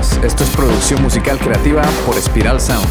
esto es producción musical creativa por Spiral Sound.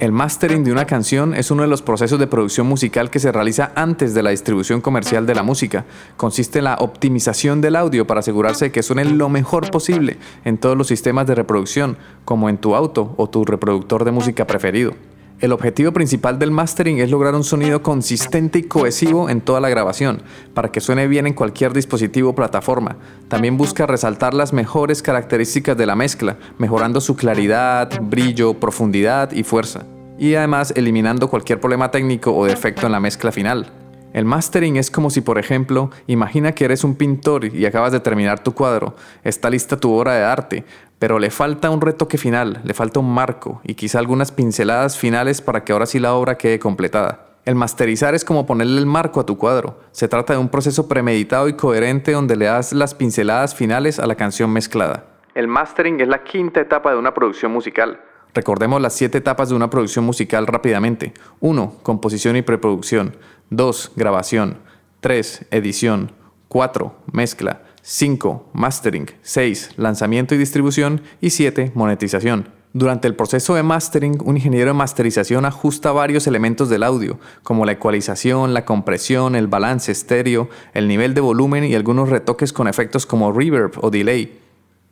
El mastering de una canción es uno de los procesos de producción musical que se realiza antes de la distribución comercial de la música. Consiste en la optimización del audio para asegurarse de que suene lo mejor posible en todos los sistemas de reproducción, como en tu auto o tu reproductor de música preferido. El objetivo principal del mastering es lograr un sonido consistente y cohesivo en toda la grabación, para que suene bien en cualquier dispositivo o plataforma. También busca resaltar las mejores características de la mezcla, mejorando su claridad, brillo, profundidad y fuerza. Y además eliminando cualquier problema técnico o defecto en la mezcla final. El mastering es como si, por ejemplo, imagina que eres un pintor y acabas de terminar tu cuadro, está lista tu obra de arte, pero le falta un retoque final, le falta un marco y quizá algunas pinceladas finales para que ahora sí la obra quede completada. El masterizar es como ponerle el marco a tu cuadro. Se trata de un proceso premeditado y coherente donde le das las pinceladas finales a la canción mezclada. El mastering es la quinta etapa de una producción musical. Recordemos las siete etapas de una producción musical rápidamente. 1. Composición y preproducción. 2. Grabación. 3. Edición. 4. Mezcla. 5. Mastering. 6. Lanzamiento y distribución. Y 7. Monetización. Durante el proceso de mastering, un ingeniero de masterización ajusta varios elementos del audio, como la ecualización, la compresión, el balance estéreo, el nivel de volumen y algunos retoques con efectos como reverb o delay.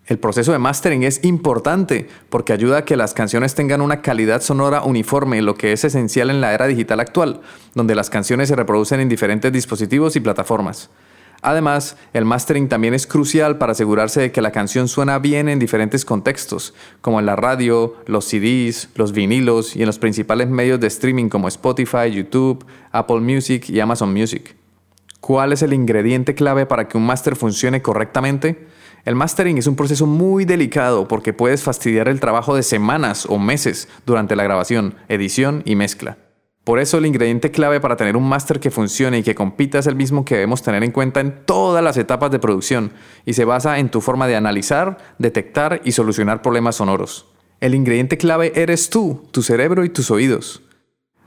El proceso de mastering es importante porque ayuda a que las canciones tengan una calidad sonora uniforme, lo que es esencial en la era digital actual, donde las canciones se reproducen en diferentes dispositivos y plataformas. Además, el mastering también es crucial para asegurarse de que la canción suena bien en diferentes contextos, como en la radio, los CDs, los vinilos y en los principales medios de streaming como Spotify, YouTube, Apple Music y Amazon Music. ¿Cuál es el ingrediente clave para que un máster funcione correctamente? El mastering es un proceso muy delicado porque puedes fastidiar el trabajo de semanas o meses durante la grabación, edición y mezcla. Por eso el ingrediente clave para tener un máster que funcione y que compita es el mismo que debemos tener en cuenta en todas las etapas de producción y se basa en tu forma de analizar, detectar y solucionar problemas sonoros. El ingrediente clave eres tú, tu cerebro y tus oídos.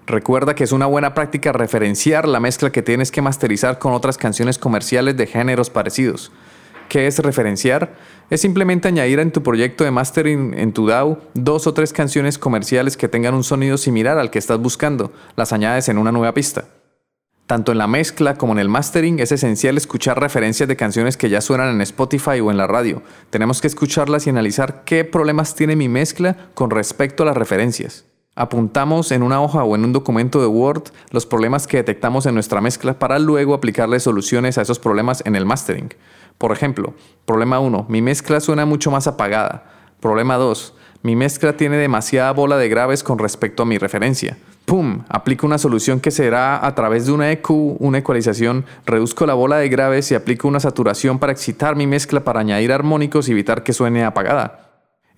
Recuerda que es una buena práctica referenciar la mezcla que tienes que masterizar con otras canciones comerciales de géneros parecidos. ¿Qué es referenciar? Es simplemente añadir en tu proyecto de mastering en tu DAW dos o tres canciones comerciales que tengan un sonido similar al que estás buscando. Las añades en una nueva pista. Tanto en la mezcla como en el mastering es esencial escuchar referencias de canciones que ya suenan en Spotify o en la radio. Tenemos que escucharlas y analizar qué problemas tiene mi mezcla con respecto a las referencias. Apuntamos en una hoja o en un documento de Word los problemas que detectamos en nuestra mezcla para luego aplicarle soluciones a esos problemas en el mastering. Por ejemplo, problema 1, mi mezcla suena mucho más apagada. Problema 2, mi mezcla tiene demasiada bola de graves con respecto a mi referencia. ¡Pum! Aplico una solución que será a través de una EQ, una ecualización, reduzco la bola de graves y aplico una saturación para excitar mi mezcla para añadir armónicos y evitar que suene apagada.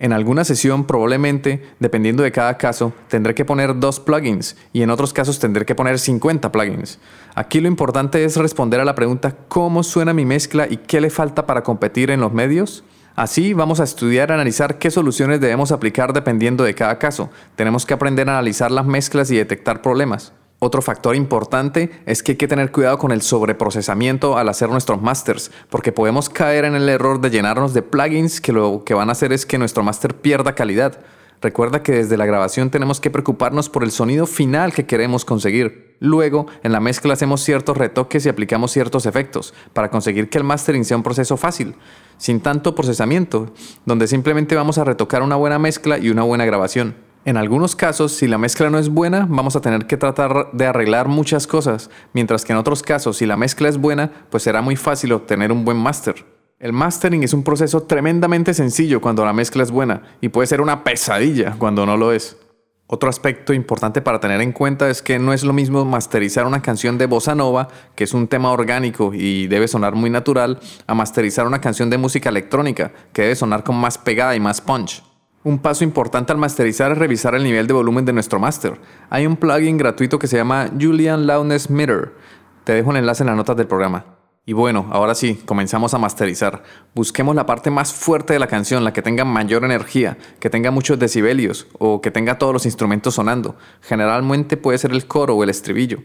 En alguna sesión probablemente, dependiendo de cada caso, tendré que poner dos plugins y en otros casos tendré que poner 50 plugins. Aquí lo importante es responder a la pregunta ¿cómo suena mi mezcla y qué le falta para competir en los medios? Así vamos a estudiar analizar qué soluciones debemos aplicar dependiendo de cada caso. Tenemos que aprender a analizar las mezclas y detectar problemas. Otro factor importante es que hay que tener cuidado con el sobreprocesamiento al hacer nuestros masters, porque podemos caer en el error de llenarnos de plugins que lo que van a hacer es que nuestro master pierda calidad. Recuerda que desde la grabación tenemos que preocuparnos por el sonido final que queremos conseguir. Luego, en la mezcla hacemos ciertos retoques y aplicamos ciertos efectos para conseguir que el mastering sea un proceso fácil, sin tanto procesamiento, donde simplemente vamos a retocar una buena mezcla y una buena grabación. En algunos casos, si la mezcla no es buena, vamos a tener que tratar de arreglar muchas cosas, mientras que en otros casos, si la mezcla es buena, pues será muy fácil obtener un buen máster. El mastering es un proceso tremendamente sencillo cuando la mezcla es buena y puede ser una pesadilla cuando no lo es. Otro aspecto importante para tener en cuenta es que no es lo mismo masterizar una canción de bossa nova, que es un tema orgánico y debe sonar muy natural, a masterizar una canción de música electrónica, que debe sonar con más pegada y más punch. Un paso importante al masterizar es revisar el nivel de volumen de nuestro master. Hay un plugin gratuito que se llama Julian Loudness Meter. Te dejo un enlace en las notas del programa. Y bueno, ahora sí, comenzamos a masterizar. Busquemos la parte más fuerte de la canción, la que tenga mayor energía, que tenga muchos decibelios o que tenga todos los instrumentos sonando. Generalmente puede ser el coro o el estribillo.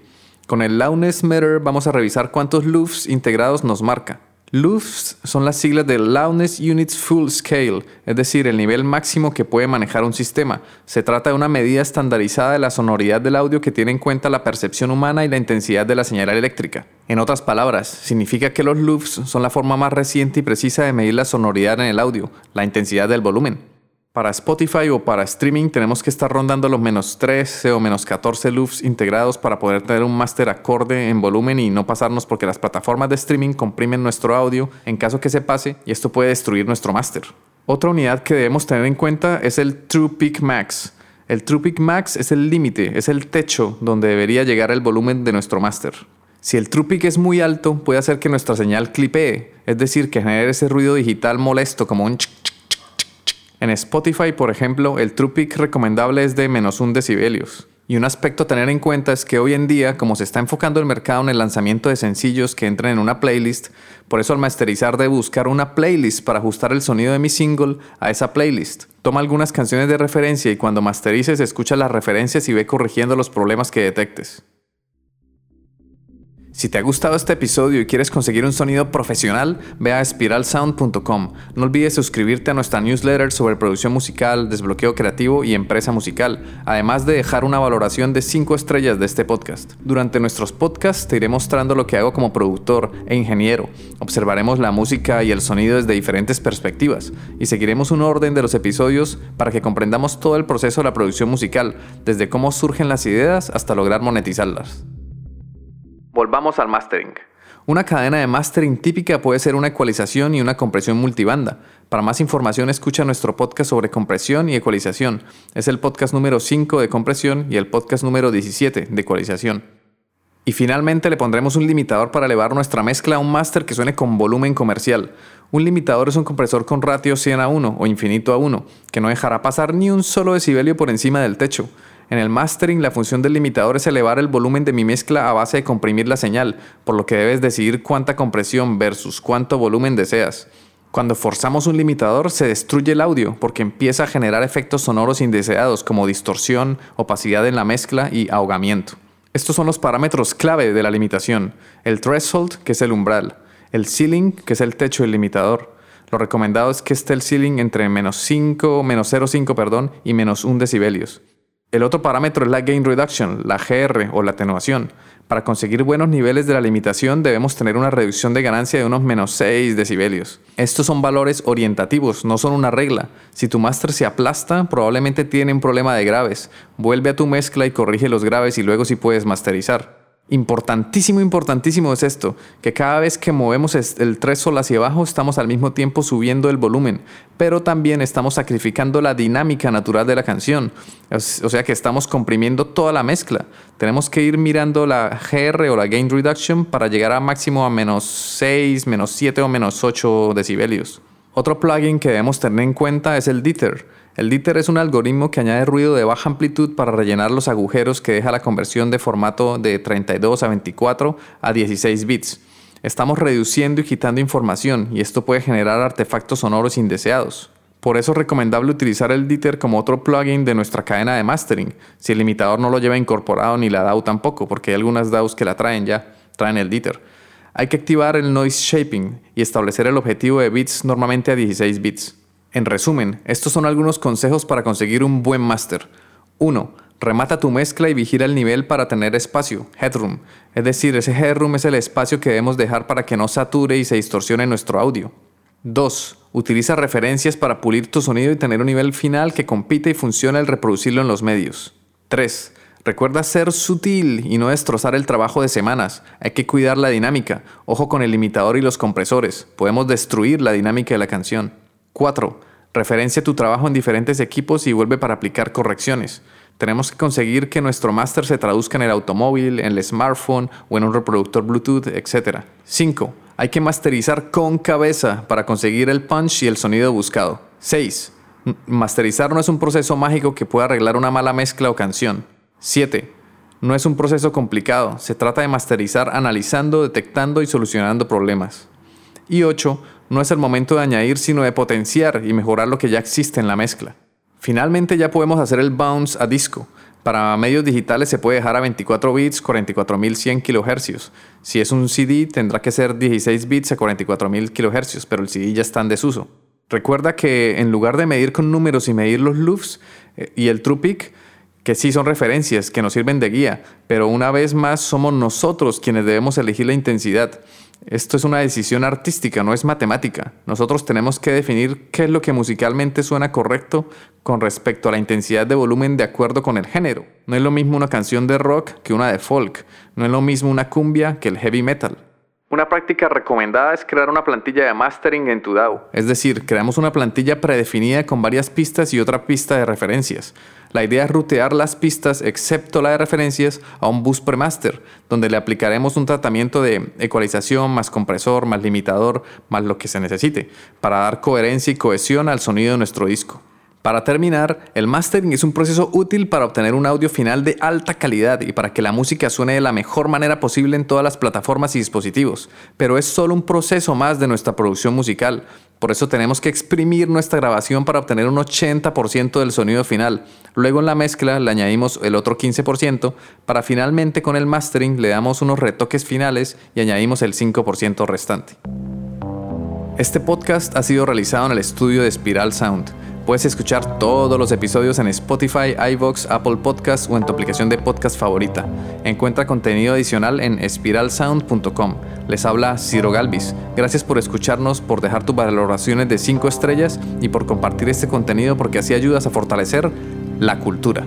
Con el Loudness Meter vamos a revisar cuántos loops integrados nos marca. Loops son las siglas de Loudness Units Full Scale, es decir, el nivel máximo que puede manejar un sistema. Se trata de una medida estandarizada de la sonoridad del audio que tiene en cuenta la percepción humana y la intensidad de la señal eléctrica. En otras palabras, significa que los loops son la forma más reciente y precisa de medir la sonoridad en el audio, la intensidad del volumen. Para Spotify o para streaming tenemos que estar rondando los menos 13 o menos 14 loops integrados para poder tener un máster acorde en volumen y no pasarnos porque las plataformas de streaming comprimen nuestro audio en caso que se pase y esto puede destruir nuestro máster. Otra unidad que debemos tener en cuenta es el True Peak Max. El True Peak Max es el límite, es el techo donde debería llegar el volumen de nuestro máster. Si el True Peak es muy alto, puede hacer que nuestra señal clipee, es decir, que genere ese ruido digital molesto como un ch en Spotify, por ejemplo, el true peak recomendable es de menos un decibelios. Y un aspecto a tener en cuenta es que hoy en día, como se está enfocando el mercado en el lanzamiento de sencillos que entren en una playlist, por eso al masterizar debe buscar una playlist para ajustar el sonido de mi single a esa playlist. Toma algunas canciones de referencia y cuando masterices escucha las referencias y ve corrigiendo los problemas que detectes. Si te ha gustado este episodio y quieres conseguir un sonido profesional, ve a spiralsound.com. No olvides suscribirte a nuestra newsletter sobre producción musical, desbloqueo creativo y empresa musical, además de dejar una valoración de 5 estrellas de este podcast. Durante nuestros podcasts te iré mostrando lo que hago como productor e ingeniero. Observaremos la música y el sonido desde diferentes perspectivas y seguiremos un orden de los episodios para que comprendamos todo el proceso de la producción musical, desde cómo surgen las ideas hasta lograr monetizarlas. Volvamos al mastering. Una cadena de mastering típica puede ser una ecualización y una compresión multibanda. Para más información escucha nuestro podcast sobre compresión y ecualización. Es el podcast número 5 de compresión y el podcast número 17 de ecualización. Y finalmente le pondremos un limitador para elevar nuestra mezcla a un master que suene con volumen comercial. Un limitador es un compresor con ratio 100 a 1 o infinito a 1, que no dejará pasar ni un solo decibelio por encima del techo. En el mastering, la función del limitador es elevar el volumen de mi mezcla a base de comprimir la señal, por lo que debes decidir cuánta compresión versus cuánto volumen deseas. Cuando forzamos un limitador se destruye el audio porque empieza a generar efectos sonoros indeseados como distorsión, opacidad en la mezcla y ahogamiento. Estos son los parámetros clave de la limitación. El threshold, que es el umbral. El ceiling, que es el techo del limitador. Lo recomendado es que esté el ceiling entre menos 5, menos 0,5 perdón, y menos 1 decibelios. El otro parámetro es la gain reduction, la GR o la atenuación. Para conseguir buenos niveles de la limitación debemos tener una reducción de ganancia de unos menos 6 decibelios. Estos son valores orientativos, no son una regla. Si tu máster se aplasta, probablemente tiene un problema de graves. Vuelve a tu mezcla y corrige los graves y luego sí puedes masterizar. Importantísimo, importantísimo es esto, que cada vez que movemos el sol hacia abajo estamos al mismo tiempo subiendo el volumen, pero también estamos sacrificando la dinámica natural de la canción, o sea que estamos comprimiendo toda la mezcla. Tenemos que ir mirando la GR o la Gain Reduction para llegar a máximo a menos 6, menos 7 o menos 8 decibelios. Otro plugin que debemos tener en cuenta es el Diter el Diter es un algoritmo que añade ruido de baja amplitud para rellenar los agujeros que deja la conversión de formato de 32 a 24 a 16 bits. Estamos reduciendo y quitando información y esto puede generar artefactos sonoros indeseados. Por eso es recomendable utilizar el Diter como otro plugin de nuestra cadena de mastering, si el limitador no lo lleva incorporado ni la DAW tampoco, porque hay algunas DAWs que la traen ya, traen el Diter. Hay que activar el noise shaping y establecer el objetivo de bits normalmente a 16 bits. En resumen, estos son algunos consejos para conseguir un buen máster. 1. Remata tu mezcla y vigila el nivel para tener espacio, headroom. Es decir, ese headroom es el espacio que debemos dejar para que no sature y se distorsione nuestro audio. 2. Utiliza referencias para pulir tu sonido y tener un nivel final que compite y funcione al reproducirlo en los medios. 3. Recuerda ser sutil y no destrozar el trabajo de semanas. Hay que cuidar la dinámica. Ojo con el limitador y los compresores. Podemos destruir la dinámica de la canción. 4. Referencia tu trabajo en diferentes equipos y vuelve para aplicar correcciones. Tenemos que conseguir que nuestro máster se traduzca en el automóvil, en el smartphone o en un reproductor Bluetooth, etc. 5. Hay que masterizar con cabeza para conseguir el punch y el sonido buscado. 6. Masterizar no es un proceso mágico que pueda arreglar una mala mezcla o canción. 7. No es un proceso complicado, se trata de masterizar analizando, detectando y solucionando problemas. Y 8 no es el momento de añadir, sino de potenciar y mejorar lo que ya existe en la mezcla. Finalmente ya podemos hacer el bounce a disco. Para medios digitales se puede dejar a 24 bits 44.100 kHz. Si es un CD tendrá que ser 16 bits a 44.000 kHz, pero el CD ya está en desuso. Recuerda que en lugar de medir con números y medir los loops eh, y el true peak, que sí son referencias, que nos sirven de guía, pero una vez más somos nosotros quienes debemos elegir la intensidad. Esto es una decisión artística, no es matemática. Nosotros tenemos que definir qué es lo que musicalmente suena correcto con respecto a la intensidad de volumen de acuerdo con el género. No es lo mismo una canción de rock que una de folk. No es lo mismo una cumbia que el heavy metal. Una práctica recomendada es crear una plantilla de mastering en tu DAW. Es decir, creamos una plantilla predefinida con varias pistas y otra pista de referencias. La idea es rutear las pistas, excepto la de referencias, a un bus premaster, donde le aplicaremos un tratamiento de ecualización más compresor, más limitador, más lo que se necesite, para dar coherencia y cohesión al sonido de nuestro disco. Para terminar, el mastering es un proceso útil para obtener un audio final de alta calidad y para que la música suene de la mejor manera posible en todas las plataformas y dispositivos, pero es solo un proceso más de nuestra producción musical. Por eso tenemos que exprimir nuestra grabación para obtener un 80% del sonido final. Luego en la mezcla le añadimos el otro 15% para finalmente con el mastering le damos unos retoques finales y añadimos el 5% restante. Este podcast ha sido realizado en el estudio de Spiral Sound. Puedes escuchar todos los episodios en Spotify, iVoox, Apple Podcasts o en tu aplicación de podcast favorita. Encuentra contenido adicional en espiralsound.com. Les habla Ciro Galvis. Gracias por escucharnos, por dejar tus valoraciones de 5 estrellas y por compartir este contenido porque así ayudas a fortalecer la cultura.